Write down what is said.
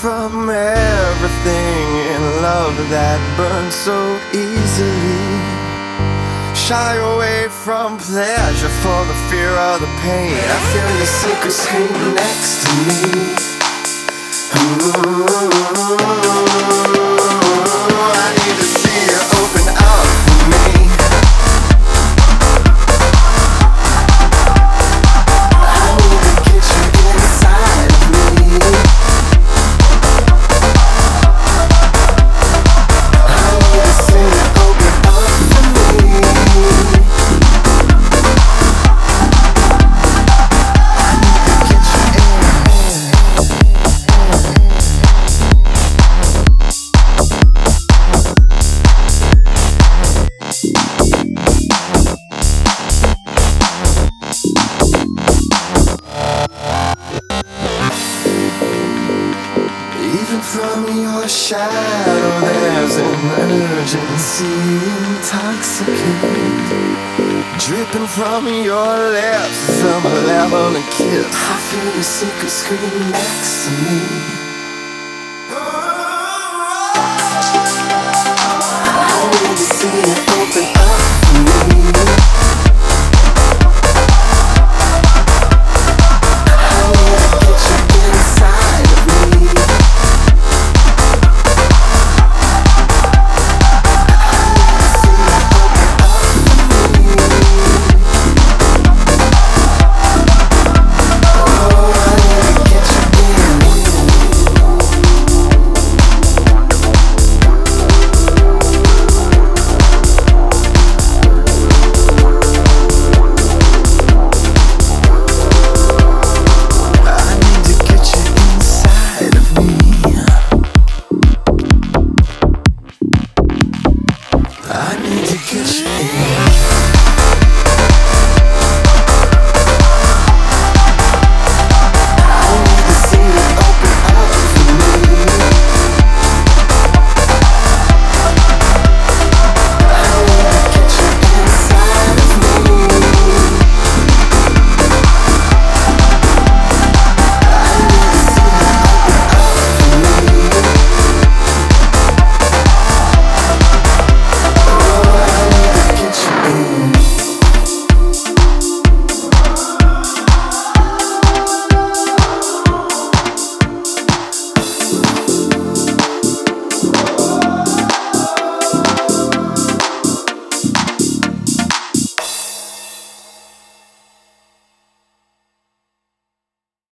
From everything in love that burns so easily. Shy away from pleasure for the fear of the pain. I feel your secret scream next from your shadow, there's an urgency intoxicating. Dripping from your lips a malevolent kiss. I feel your secret scream next to me.